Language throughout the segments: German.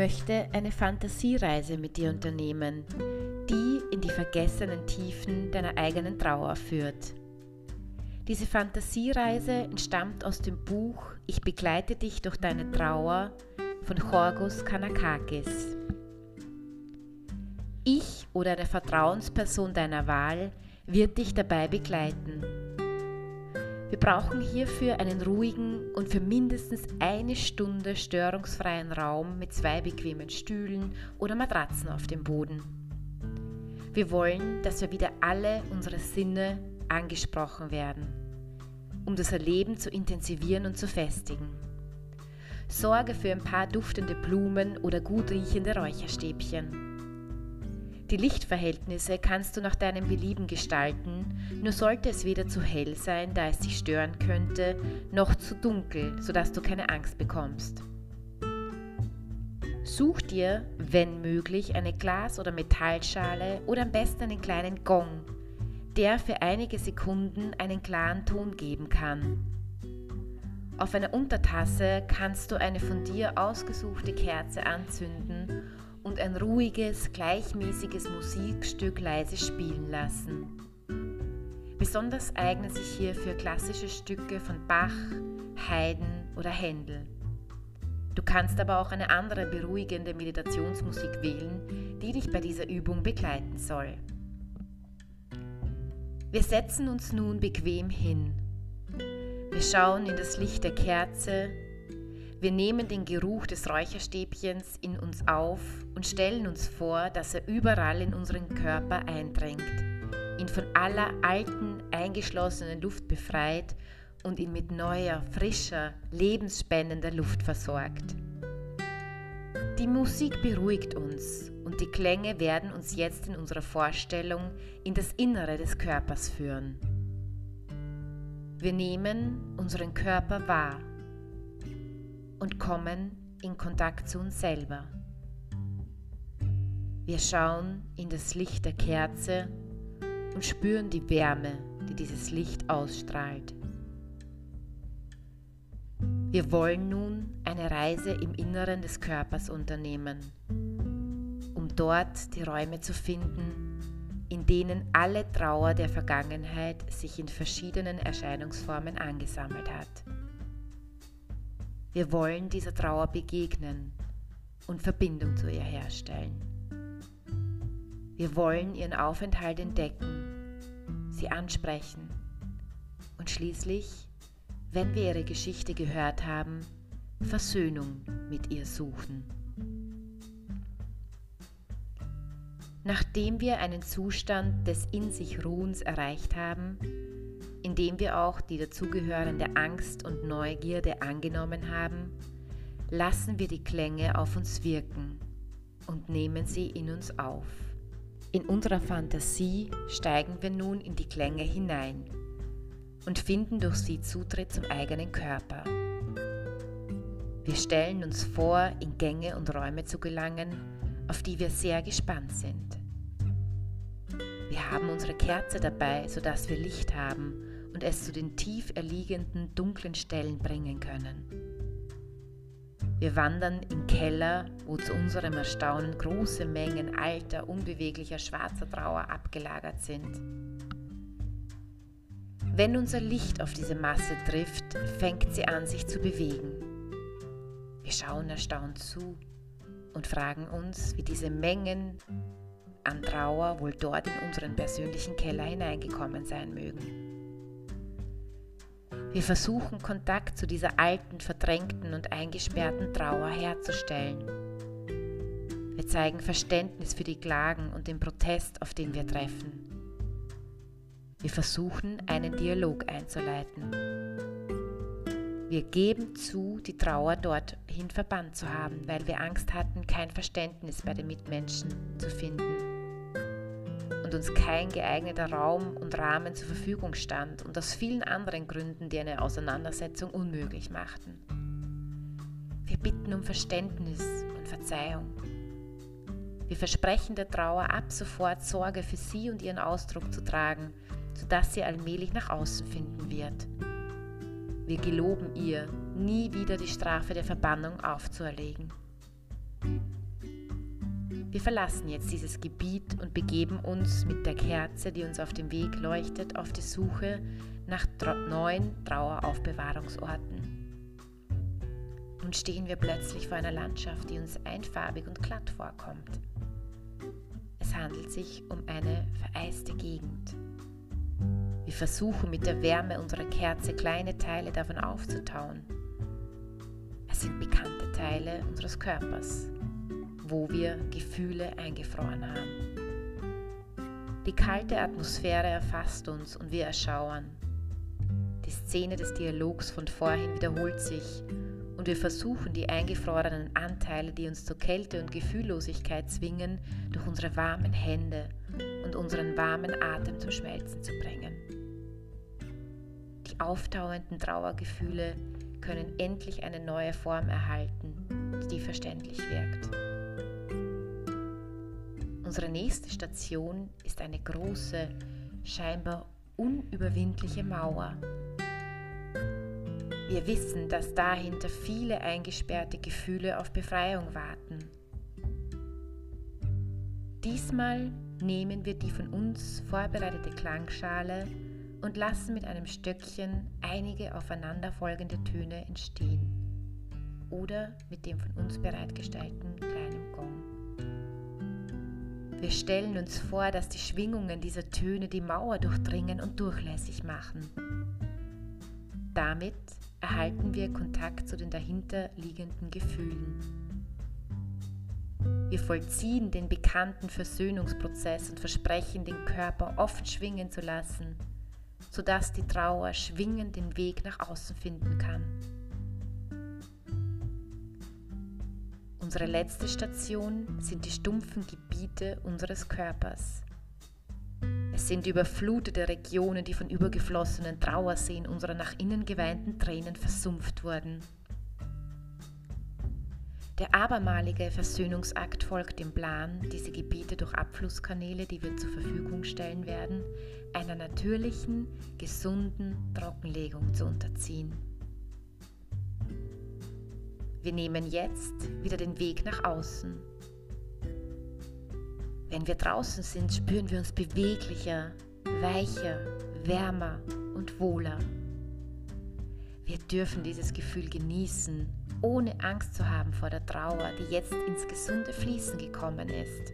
möchte eine Fantasiereise mit dir unternehmen, die in die vergessenen Tiefen deiner eigenen Trauer führt. Diese Fantasiereise entstammt aus dem Buch Ich begleite dich durch deine Trauer von Chorgos Kanakakis. Ich oder eine Vertrauensperson deiner Wahl wird dich dabei begleiten. Wir brauchen hierfür einen ruhigen und für mindestens eine Stunde störungsfreien Raum mit zwei bequemen Stühlen oder Matratzen auf dem Boden. Wir wollen, dass wir wieder alle unsere Sinne angesprochen werden, um das Erleben zu intensivieren und zu festigen. Sorge für ein paar duftende Blumen oder gut riechende Räucherstäbchen. Die Lichtverhältnisse kannst du nach deinem Belieben gestalten, nur sollte es weder zu hell sein, da es dich stören könnte, noch zu dunkel, sodass du keine Angst bekommst. Such dir, wenn möglich, eine Glas- oder Metallschale oder am besten einen kleinen Gong, der für einige Sekunden einen klaren Ton geben kann. Auf einer Untertasse kannst du eine von dir ausgesuchte Kerze anzünden und ein ruhiges, gleichmäßiges Musikstück leise spielen lassen. Besonders eignen sich hierfür klassische Stücke von Bach, Haydn oder Händel. Du kannst aber auch eine andere beruhigende Meditationsmusik wählen, die dich bei dieser Übung begleiten soll. Wir setzen uns nun bequem hin. Wir schauen in das Licht der Kerze, wir nehmen den Geruch des Räucherstäbchens in uns auf und stellen uns vor, dass er überall in unseren Körper eindringt, ihn von aller alten, eingeschlossenen Luft befreit und ihn mit neuer, frischer, lebensspendender Luft versorgt. Die Musik beruhigt uns und die Klänge werden uns jetzt in unserer Vorstellung in das Innere des Körpers führen. Wir nehmen unseren Körper wahr und kommen in Kontakt zu uns selber. Wir schauen in das Licht der Kerze und spüren die Wärme, die dieses Licht ausstrahlt. Wir wollen nun eine Reise im Inneren des Körpers unternehmen, um dort die Räume zu finden, in denen alle Trauer der Vergangenheit sich in verschiedenen Erscheinungsformen angesammelt hat. Wir wollen dieser Trauer begegnen und Verbindung zu ihr herstellen. Wir wollen ihren Aufenthalt entdecken, sie ansprechen und schließlich, wenn wir ihre Geschichte gehört haben, Versöhnung mit ihr suchen. Nachdem wir einen Zustand des In sich Ruhens erreicht haben, indem wir auch die dazugehörende Angst und Neugierde angenommen haben, lassen wir die Klänge auf uns wirken und nehmen sie in uns auf. In unserer Fantasie steigen wir nun in die Klänge hinein und finden durch sie Zutritt zum eigenen Körper. Wir stellen uns vor, in Gänge und Räume zu gelangen, auf die wir sehr gespannt sind. Wir haben unsere Kerze dabei, sodass wir Licht haben und es zu den tief erliegenden, dunklen Stellen bringen können. Wir wandern in Keller, wo zu unserem Erstaunen große Mengen alter, unbeweglicher schwarzer Trauer abgelagert sind. Wenn unser Licht auf diese Masse trifft, fängt sie an, sich zu bewegen. Wir schauen erstaunt zu und fragen uns, wie diese Mengen an Trauer wohl dort in unseren persönlichen Keller hineingekommen sein mögen. Wir versuchen Kontakt zu dieser alten, verdrängten und eingesperrten Trauer herzustellen. Wir zeigen Verständnis für die Klagen und den Protest, auf den wir treffen. Wir versuchen, einen Dialog einzuleiten. Wir geben zu, die Trauer dorthin verbannt zu haben, weil wir Angst hatten, kein Verständnis bei den Mitmenschen zu finden und uns kein geeigneter Raum und Rahmen zur Verfügung stand und aus vielen anderen Gründen, die eine Auseinandersetzung unmöglich machten. Wir bitten um Verständnis und Verzeihung. Wir versprechen der Trauer ab sofort Sorge für sie und ihren Ausdruck zu tragen, sodass sie allmählich nach außen finden wird. Wir geloben ihr, nie wieder die Strafe der Verbannung aufzuerlegen. Wir verlassen jetzt dieses Gebiet und begeben uns mit der Kerze, die uns auf dem Weg leuchtet, auf die Suche nach neuen Traueraufbewahrungsorten. Nun stehen wir plötzlich vor einer Landschaft, die uns einfarbig und glatt vorkommt. Es handelt sich um eine vereiste Gegend. Wir versuchen mit der Wärme unserer Kerze kleine Teile davon aufzutauen. Es sind bekannte Teile unseres Körpers, wo wir Gefühle eingefroren haben. Die kalte Atmosphäre erfasst uns und wir erschauern. Die Szene des Dialogs von vorhin wiederholt sich und wir versuchen die eingefrorenen Anteile, die uns zur Kälte und Gefühllosigkeit zwingen, durch unsere warmen Hände und unseren warmen Atem zum Schmelzen zu bringen. Die auftauenden Trauergefühle können endlich eine neue Form erhalten, die verständlich wirkt. Unsere nächste Station ist eine große, scheinbar unüberwindliche Mauer. Wir wissen, dass dahinter viele eingesperrte Gefühle auf Befreiung warten. Diesmal nehmen wir die von uns vorbereitete Klangschale und lassen mit einem Stöckchen einige aufeinanderfolgende Töne entstehen oder mit dem von uns bereitgestellten kleinen Gong. Wir stellen uns vor, dass die Schwingungen dieser Töne die Mauer durchdringen und durchlässig machen. Damit erhalten wir Kontakt zu den dahinterliegenden Gefühlen. Wir vollziehen den bekannten Versöhnungsprozess und versprechen, den Körper oft schwingen zu lassen, sodass die Trauer schwingend den Weg nach außen finden kann. Unsere letzte Station sind die stumpfen Gebiete unseres Körpers. Es sind überflutete Regionen, die von übergeflossenen Trauerseen unserer nach innen geweinten Tränen versumpft wurden. Der abermalige Versöhnungsakt folgt dem Plan, diese Gebiete durch Abflusskanäle, die wir zur Verfügung stellen werden, einer natürlichen, gesunden Trockenlegung zu unterziehen. Wir nehmen jetzt wieder den Weg nach außen. Wenn wir draußen sind, spüren wir uns beweglicher, weicher, wärmer und wohler. Wir dürfen dieses Gefühl genießen, ohne Angst zu haben vor der Trauer, die jetzt ins gesunde Fließen gekommen ist.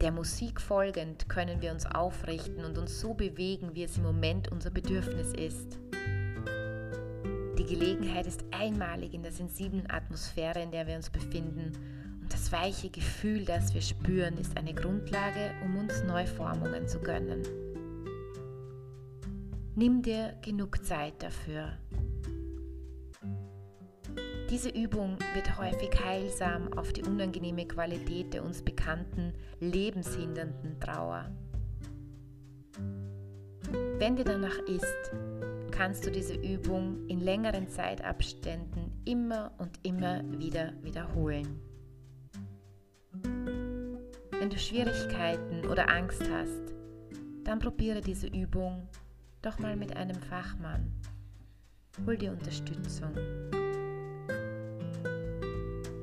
Der Musik folgend können wir uns aufrichten und uns so bewegen, wie es im Moment unser Bedürfnis ist. Die Gelegenheit ist einmalig in der sensiblen Atmosphäre, in der wir uns befinden. Und das weiche Gefühl, das wir spüren, ist eine Grundlage, um uns Neuformungen zu gönnen. Nimm dir genug Zeit dafür. Diese Übung wird häufig heilsam auf die unangenehme Qualität der uns bekannten lebenshindernden Trauer. Wenn dir danach ist, kannst du diese Übung in längeren Zeitabständen immer und immer wieder wiederholen. Wenn du Schwierigkeiten oder Angst hast, dann probiere diese Übung doch mal mit einem Fachmann. Hol dir Unterstützung.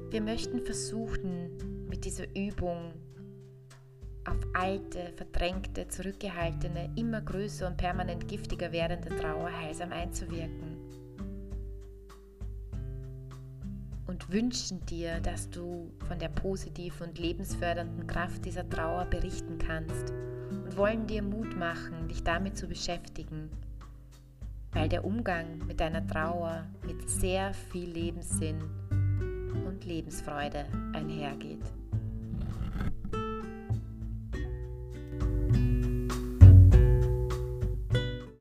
Wir möchten versuchen, mit dieser Übung auf alte, verdrängte, zurückgehaltene, immer größer und permanent giftiger werdende Trauer heilsam einzuwirken. Und wünschen dir, dass du von der positiven und lebensfördernden Kraft dieser Trauer berichten kannst und wollen dir Mut machen, dich damit zu beschäftigen, weil der Umgang mit deiner Trauer mit sehr viel Lebenssinn und Lebensfreude einhergeht.